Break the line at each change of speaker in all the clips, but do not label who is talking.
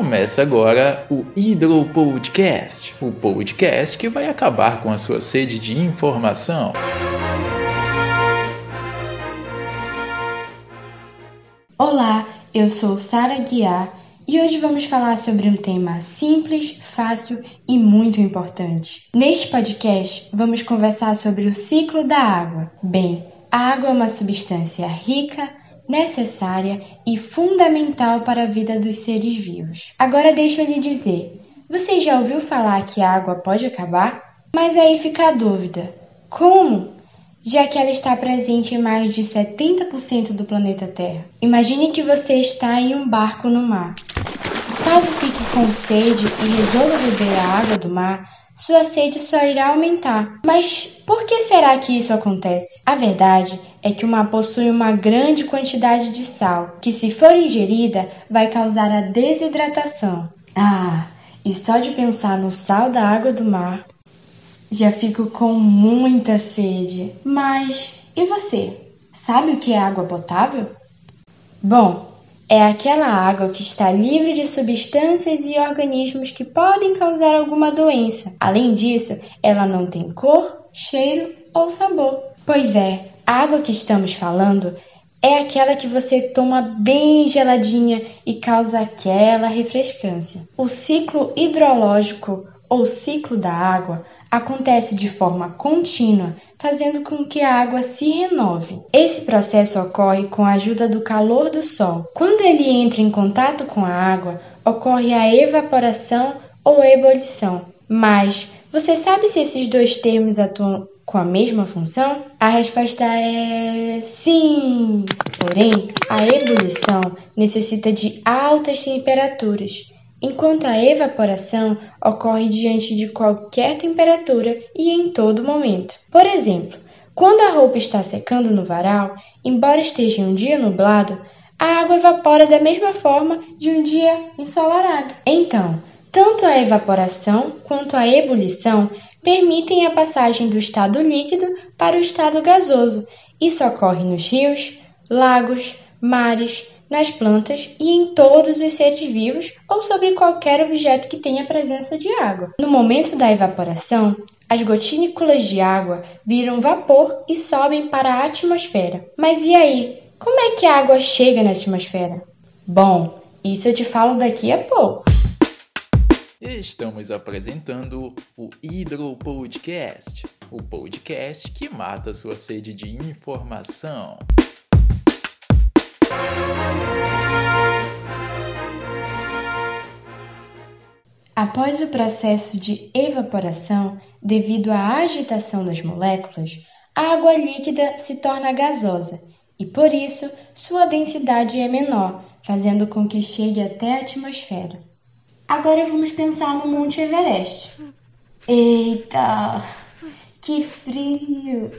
Começa agora o Hidro Podcast, o podcast que vai acabar com a sua sede de informação.
Olá, eu sou Sara Guiar e hoje vamos falar sobre um tema simples, fácil e muito importante. Neste podcast, vamos conversar sobre o ciclo da água. Bem, a água é uma substância rica, necessária e fundamental para a vida dos seres vivos. Agora deixa eu lhe dizer: você já ouviu falar que a água pode acabar? Mas aí fica a dúvida: como? Já que ela está presente em mais de 70% do planeta Terra. Imagine que você está em um barco no mar. Caso fique com sede e resolva beber a água do mar, sua sede só irá aumentar. Mas por que será que isso acontece? A verdade é que o mar possui uma grande quantidade de sal, que se for ingerida vai causar a desidratação. Ah, e só de pensar no sal da água do mar, já fico com muita sede. Mas e você? Sabe o que é água potável? Bom, é aquela água que está livre de substâncias e organismos que podem causar alguma doença. Além disso, ela não tem cor, cheiro ou sabor. Pois é, a água que estamos falando é aquela que você toma bem geladinha e causa aquela refrescância. O ciclo hidrológico ou ciclo da água acontece de forma contínua, fazendo com que a água se renove. Esse processo ocorre com a ajuda do calor do sol. Quando ele entra em contato com a água, ocorre a evaporação ou ebulição. Mas você sabe se esses dois termos atuam com a mesma função? A resposta é sim! Porém, a ebulição necessita de altas temperaturas enquanto a evaporação ocorre diante de qualquer temperatura e em todo momento. Por exemplo, quando a roupa está secando no varal, embora esteja um dia nublado, a água evapora da mesma forma de um dia ensolarado. Então, tanto a evaporação quanto a ebulição permitem a passagem do estado líquido para o estado gasoso. Isso ocorre nos rios, lagos, mares, nas plantas e em todos os seres vivos ou sobre qualquer objeto que tenha presença de água. No momento da evaporação, as gotículas de água viram vapor e sobem para a atmosfera. Mas e aí? Como é que a água chega na atmosfera? Bom, isso eu te falo daqui a pouco.
Estamos apresentando o Hidro Podcast, o podcast que mata sua sede de informação.
Após o processo de evaporação, devido à agitação das moléculas, a água líquida se torna gasosa e, por isso, sua densidade é menor, fazendo com que chegue até a atmosfera. Agora vamos pensar no Monte Everest. Eita, que frio!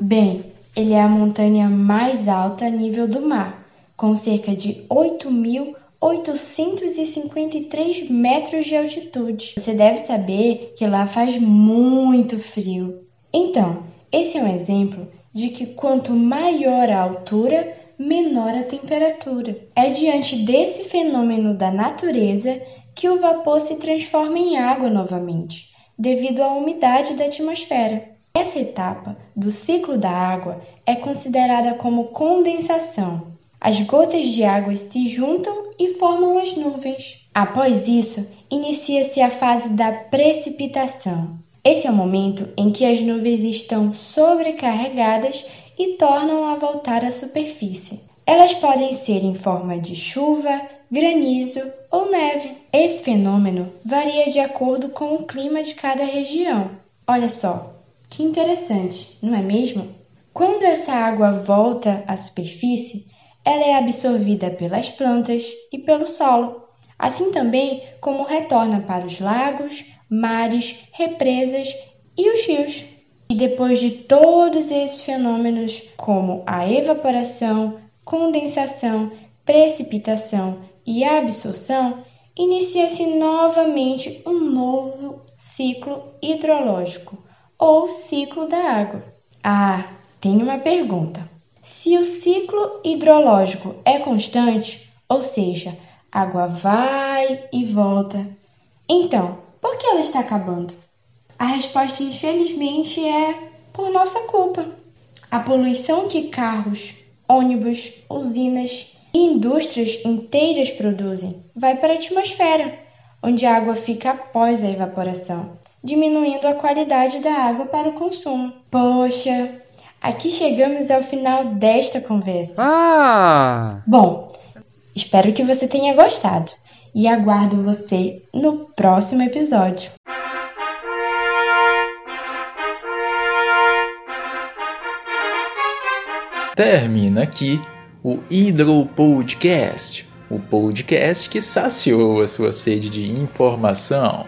Bem, ele é a montanha mais alta a nível do mar, com cerca de 8.853 metros de altitude. Você deve saber que lá faz muito frio. Então, esse é um exemplo de que quanto maior a altura, menor a temperatura. É diante desse fenômeno da natureza que o vapor se transforma em água novamente, devido à umidade da atmosfera. Essa etapa do ciclo da água é considerada como condensação. As gotas de água se juntam e formam as nuvens. Após isso, inicia-se a fase da precipitação. Esse é o momento em que as nuvens estão sobrecarregadas e tornam a voltar à superfície. Elas podem ser em forma de chuva, granizo ou neve. Esse fenômeno varia de acordo com o clima de cada região. Olha só, que interessante, não é mesmo? Quando essa água volta à superfície, ela é absorvida pelas plantas e pelo solo, assim também como retorna para os lagos, mares, represas e os rios. E depois de todos esses fenômenos, como a evaporação, condensação, precipitação e absorção, inicia-se novamente um novo ciclo hidrológico ou ciclo da água. Ah, tem uma pergunta. Se o ciclo hidrológico é constante, ou seja, água vai e volta. Então, por que ela está acabando? A resposta, infelizmente, é por nossa culpa. A poluição que carros, ônibus, usinas e indústrias inteiras produzem vai para a atmosfera, onde a água fica após a evaporação, diminuindo a qualidade da água para o consumo. Poxa, aqui chegamos ao final desta conversa.
Ah!
Bom, espero que você tenha gostado e aguardo você no próximo episódio.
Termina aqui o Hydro Podcast, o podcast que saciou a sua sede de informação.